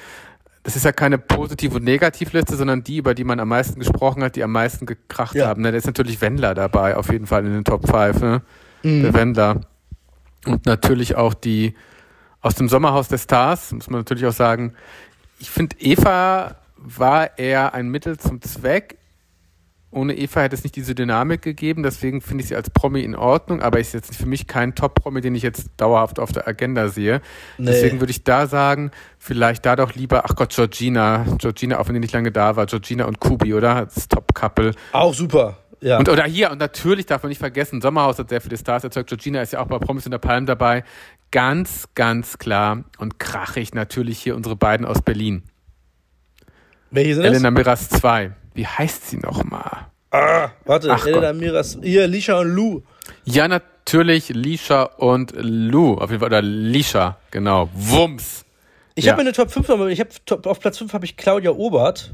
das ist ja keine Positiv- und Negativliste, sondern die, über die man am meisten gesprochen hat, die am meisten gekracht ja. haben. Da ist natürlich Wendler dabei, auf jeden Fall in den Top 5, ne? Mhm. Der Wendler. Und natürlich auch die aus dem Sommerhaus der Stars, muss man natürlich auch sagen, ich finde, Eva war eher ein Mittel zum Zweck. Ohne Eva hätte es nicht diese Dynamik gegeben, deswegen finde ich sie als Promi in Ordnung, aber ist jetzt für mich kein Top-Promi, den ich jetzt dauerhaft auf der Agenda sehe. Nee. Deswegen würde ich da sagen, vielleicht da doch lieber, ach Gott, Georgina. Georgina, auch wenn die nicht lange da war, Georgina und Kubi, oder? Das Top-Couple. Auch super. Ja. Und oder hier, und natürlich darf man nicht vergessen, Sommerhaus hat sehr viele Stars erzeugt. Georgina ist ja auch bei Promis in der Palm dabei. Ganz, ganz klar und krachig natürlich hier unsere beiden aus Berlin. Welche sind Elena das? Miras 2. Wie heißt sie nochmal? Ah, warte, Ach Elena Gott. Miras. Hier, Lisha und Lou. Ja, natürlich, Lisha und Lou. Auf jeden Fall, oder Lisha, genau. Wumms. Ich ja. habe eine Top 5, aber ich habe auf Platz 5 habe ich Claudia Obert.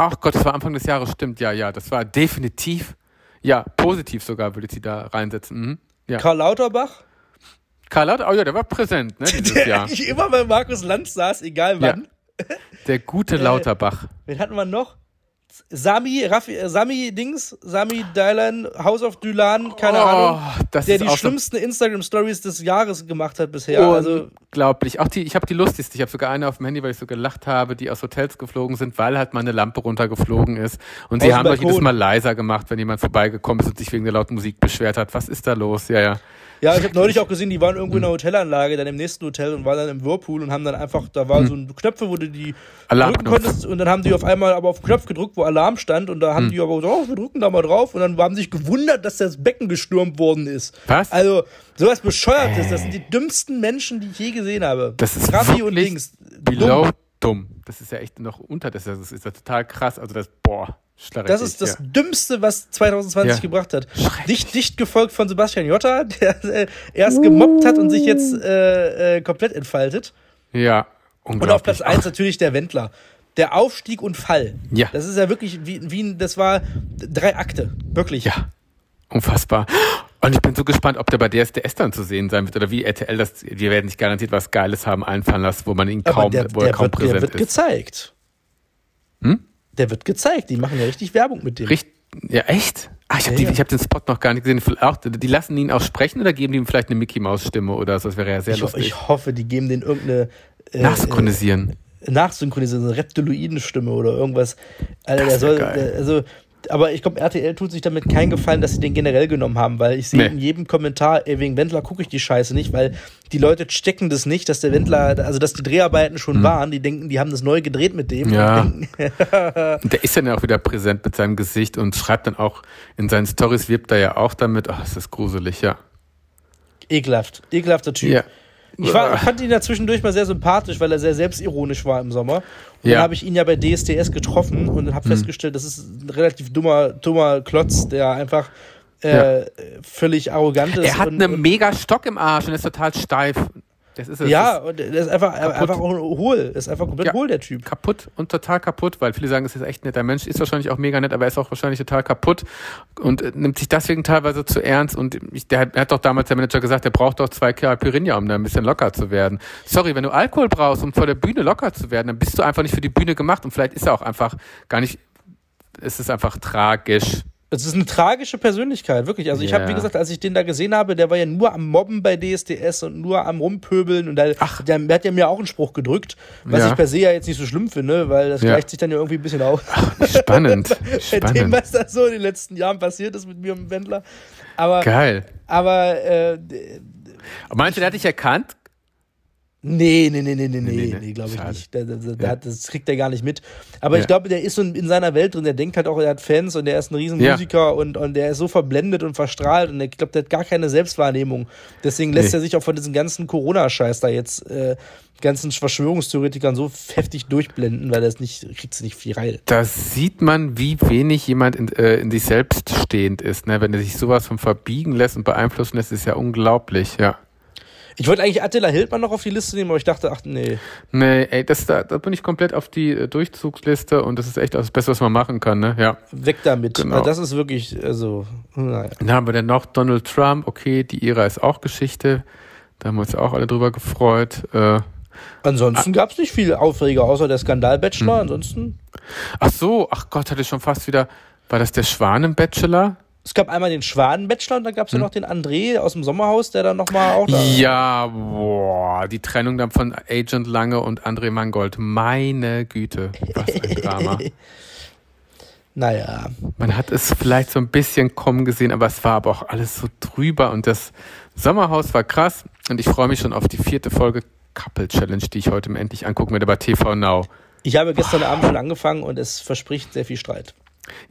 Ach Gott, das war Anfang des Jahres, stimmt, ja, ja. Das war definitiv, ja, positiv sogar, würde ich sie da reinsetzen. Mhm. Ja. Karl Lauterbach? Karl Lauterbach, oh ja, der war präsent, ne, dieses der Jahr. eigentlich immer bei Markus Lanz saß, egal wann. Ja. Der gute äh, Lauterbach. Äh, wen hatten wir noch? Sami, Raffi, äh, Sami Dings, Sami Dylan, House of Dylan, keine oh, Ahnung, der die schlimmsten so Instagram Stories des Jahres gemacht hat bisher. Also unglaublich. Auch die, ich habe die lustigste. Ich habe sogar eine auf dem Handy, weil ich so gelacht habe, die aus Hotels geflogen sind, weil halt mal eine Lampe runtergeflogen ist. Und sie haben doch jedes Mal leiser gemacht, wenn jemand vorbeigekommen ist und sich wegen der lauten Musik beschwert hat. Was ist da los? Ja, ja. Ja, ich habe neulich auch gesehen, die waren irgendwo in einer Hotelanlage, dann im nächsten Hotel und waren dann im Whirlpool und haben dann einfach, da war hm. so ein Knöpfe, wo du die drücken konntest und dann haben die auf einmal aber auf Knopf gedrückt, wo Alarm stand und da haben die aber gesagt, oh, wir drücken da mal drauf und dann haben sich gewundert, dass das Becken gestürmt worden ist. Was? Also, sowas bescheuertes, das sind die dümmsten Menschen, die ich je gesehen habe. Das ist Raffi und Dings. Below Dumm. dumm. Das ist ja echt noch unter, das ist, das ist ja total krass. Also das, boah. Das ist das Dümmste, was 2020 Ja. gebracht hat. Dicht, dicht gefolgt von Sebastian Jotta, der äh, erst gemobbt hat und sich jetzt äh, äh, komplett entfaltet. Ja, ja Und auf Platz 1 natürlich der Wendler. Der Aufstieg und Fall. Ja. Das ist ja wirklich wie, wie ein- das war drei Akte. Wirklich. Ja, unfassbar. Und ich bin so gespannt, ob der bei DSDS dann zu sehen sein wird oder wie RTL das, wir werden sich garantiert was Geiles haben einfallen lassen, wo man ihn Aber kaum, der, wo er der, kaum wird, der präsent wird ist. gezeigt. Hm? Der wird gezeigt. Die machen ja richtig Werbung mit dem. Richt, ja, echt? Ah, ich habe Ja, ja. hab den Spot noch gar nicht gesehen. Auch, die lassen ihn auch sprechen oder geben die ihm vielleicht eine Mickey-Maus-Stimme oder so? Das wäre ja sehr Ich, lustig. ich hoffe, die geben den irgendeine äh, Nachsynchronisieren. Nachsynchronisierte so eine Reptiloidenstimme oder irgendwas. Alter, Das der soll, der, also, aber ich glaube, RTL tut sich damit keinen Gefallen, dass sie den generell genommen haben, weil ich sehe Nee. in jedem Kommentar, ey, wegen Wendler gucke ich die Scheiße nicht, weil die Leute checken das nicht, dass der Wendler, also dass die Dreharbeiten schon waren, die denken, die haben das neu gedreht mit dem. Ja. Und denken, der ist dann ja auch wieder präsent mit seinem Gesicht und schreibt dann auch in seinen Stories wirbt er ja auch damit. Ach, das ist gruselig, ja. ekelhaft, ekelhafter Typ. Ja. Ich, war, ich fand ihn ja zwischendurch mal sehr sympathisch, weil er sehr selbstironisch war im Sommer. Und Ja. dann habe ich ihn ja bei DSDS getroffen und habe festgestellt, das ist ein relativ dummer, dummer Klotz, der einfach äh, völlig arrogant ist. Er hat einen mega Stock im Arsch und ist total steif. Das ist es. Ja, Das und der ist einfach, einfach auch hohl. Ist einfach komplett Ja. hohl, der Typ. kaputt und total kaputt, weil viele sagen, es ist echt ein netter Mensch, ist wahrscheinlich auch mega nett, aber er ist auch wahrscheinlich total kaputt und äh, nimmt sich deswegen teilweise zu ernst und ich, der, hat- er hat doch damals der Manager gesagt, der braucht doch zwei Caipirinha, um da ein bisschen locker zu werden. Sorry, wenn du Alkohol brauchst, um vor der Bühne locker zu werden, dann bist du einfach nicht für die Bühne gemacht und vielleicht ist er auch einfach gar nicht, es ist einfach tragisch. Es ist eine tragische Persönlichkeit, wirklich. Also ich habe, Ja. wie gesagt, als ich den da gesehen habe, der war ja nur am Mobben bei DSDS und nur am Rumpöbeln und da, Ach. der, der hat ja mir auch einen Spruch gedrückt, was Ja. ich per se ja jetzt nicht so schlimm finde, weil das Ja. gleicht sich dann ja irgendwie ein bisschen auf. Spannend. Bei dem, was da so in den letzten Jahren passiert ist mit mir und dem Wendler. Aber, Geil. aber äh, Meinst du, der hat dich erkannt? Nee, nee, nee, nee, nee, Nee, nee, nee, nee, glaube ich nicht. Der, der, der Ja. hat, das kriegt er gar nicht mit. Aber ich Ja. glaube, der ist so in, in seiner Welt drin. Der denkt halt auch, er hat Fans und der ist ein riesen Ja. Musiker und, und der ist so verblendet und verstrahlt und ich glaube, der hat gar keine Selbstwahrnehmung. Deswegen lässt Nee. er sich auch von diesem ganzen Corona-Scheiß da jetzt, äh, ganzen Verschwörungstheoretikern so heftig durchblenden, weil er es nicht, kriegt nicht viel rein. Da sieht man, wie wenig jemand in, äh, in sich selbst stehend ist. Ne? Wenn er sich sowas von verbiegen lässt und beeinflussen lässt, ist ja unglaublich, ja. Ich wollte eigentlich Attila Hildmann noch auf die Liste nehmen, aber ich dachte, ach nee. Nee, ey, das, da, da bin ich komplett auf die äh, Durchzugsliste und das ist echt das Beste, was man machen kann, ne? Ja. Weg damit. Genau. Also Das ist wirklich, also, naja. Dann haben wir dann noch Donald Trump, okay, die Ära ist auch Geschichte. Da haben wir uns auch alle drüber gefreut. Äh, Ansonsten gab es nicht viel Aufreger, außer der Skandal-Bachelor. Hm. Ansonsten, ach so, ach Gott, hatte ich schon fast wieder. War das der Schwanen-Bachelor? Es gab einmal den Schwaden-Bachelor und dann gab es ja noch den André aus dem Sommerhaus, der dann nochmal auch da. Hm. Ja, boah, die Trennung dann von Agent Lange und André Mangold. Meine Güte, was ein Drama. Naja. Man hat es vielleicht so ein bisschen kommen gesehen, aber es war aber auch alles so drüber und das Sommerhaus war krass und ich freue mich schon auf die vierte Folge Couple Challenge, die ich heute endlich angucken werde bei TV Now. Ich habe gestern Abend schon angefangen und es verspricht sehr viel Streit.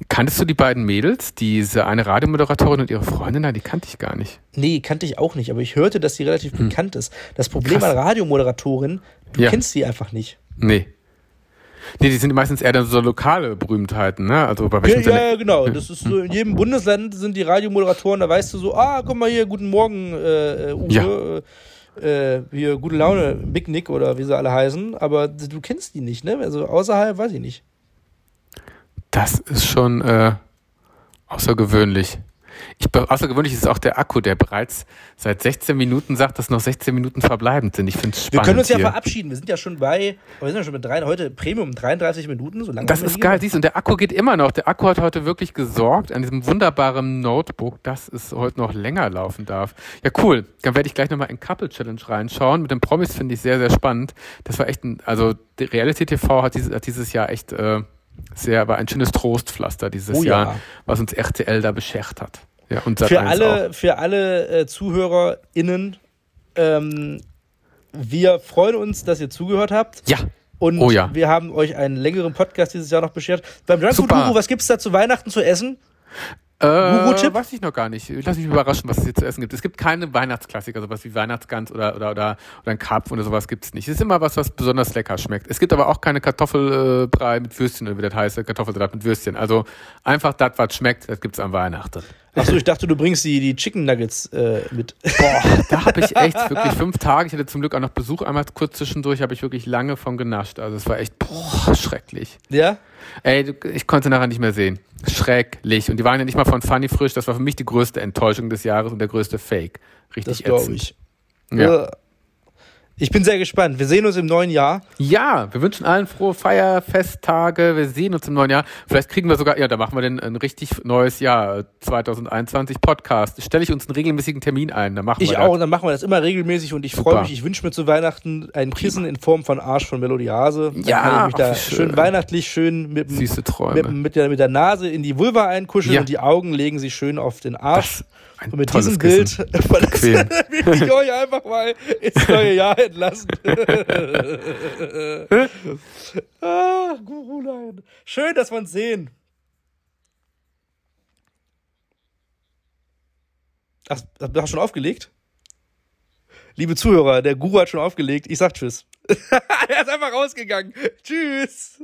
Kanntest du die beiden Mädels, diese eine Radiomoderatorin und ihre Freundin? Nein, die kannte ich gar nicht. Nee, kannte ich auch nicht, aber ich hörte, dass sie relativ bekannt ist. Das Problem Krass. an Radiomoderatorin, du Ja. kennst sie einfach nicht. Nee. Nee, die sind meistens eher dann so lokale Berühmtheiten, ne? Also bei Ja, welchen ja, ja, genau. Das ist so, in jedem Bundesland sind die Radiomoderatoren, da weißt du so, ah, guck mal hier, guten Morgen, äh, äh, Uwe, äh, hier, gute Laune, Big Nick oder wie sie alle heißen, aber du kennst die nicht, ne? Also außerhalb weiß ich nicht. Das ist schon äh, außergewöhnlich. Ich, außergewöhnlich ist auch der Akku, der bereits seit 16 Minuten sagt, dass noch 16 Minuten verbleibend sind. Ich finde es Wir spannend. können uns ja hier. verabschieden. Wir sind ja schon bei, wir sind ja schon mit drei, heute Premium 33 Minuten, so lange Das wir ist geil, siehst und der Akku geht immer noch. Der Akku hat heute wirklich gesorgt an diesem wunderbaren Notebook, dass es heute noch länger laufen darf. Ja, cool. Dann werde ich gleich nochmal in Couple Challenge reinschauen. Mit den Promis finde ich sehr, sehr spannend. Das war echt ein, also die Reality TV hat dieses, hat dieses Jahr echt äh, sehr, war ein schönes Trostpflaster dieses Oh ja. Jahr, was uns RTL da beschert hat. Ja, und Für Sat.1 alle, für alle äh, ZuhörerInnen, ähm, wir freuen uns, dass ihr zugehört habt. auch. Ja, Und Oh ja. wir haben euch einen längeren Podcast dieses Jahr noch beschert. Beim Super. Guru, was gibt's da zu Weihnachten zu essen? Äh, Guru-Tipp? Weiß ich noch gar nicht. Lass mich überraschen, was es hier zu essen gibt. Es gibt keine Weihnachtsklassiker, sowas wie Weihnachtsgans oder, oder, oder, oder ein Karpfen oder sowas gibt's nicht. Es ist immer was, was besonders lecker schmeckt. Es gibt aber auch keine Kartoffelbrei mit Würstchen oder wie das heißt, Kartoffelsalat mit Würstchen. Also einfach das, was schmeckt, das gibt's an Weihnachten. Achso, ich dachte, du bringst die, die Chicken Nuggets äh, mit. Boah, da habe ich echt wirklich fünf Tage. Ich hatte zum Glück auch noch Besuch einmal kurz zwischendurch, habe ich wirklich lange von genascht. Also es war echt boah, schrecklich. Ja? Ey, ich konnte nachher nicht mehr sehen. Schrecklich. Und die waren ja nicht mal von Funny frisch. Das war für mich die größte Enttäuschung des Jahres und der größte Fake. Das Richtig glaube ätzend. ich. Ja. Äh, Ich bin sehr gespannt. Wir sehen uns im neuen Jahr. ja, wir wünschen allen frohe Feierfesttage. Wir sehen uns im neuen Jahr. Vielleicht kriegen wir sogar, ja, da machen wir dann ein richtig neues Jahr, 2021 Podcast. Stelle ich uns einen regelmäßigen Termin ein. Da machen Ich wir auch, das. und dann machen wir das immer regelmäßig und ich freue mich. Ich wünsche mir zu Weihnachten ein Kissen in Form von Arsch von Melodiase. Dann Ja, kann ich mich da schön. schön weihnachtlich schön mit, Süße Träume. mit, mit, der, mit der Nase in die Vulva einkuscheln Ja. und die Augen legen sie schön auf den Arsch. Das- ein und mit diesem Bild Kissen. verlasse Bequem. will ich euch einfach mal ins neue Jahr entlassen. ah, Gurulein. Schön, dass wir uns sehen. Ach, hast du schon aufgelegt? Liebe Zuhörer, der Guru hat schon aufgelegt. Ich sag Tschüss. er ist einfach rausgegangen. Tschüss.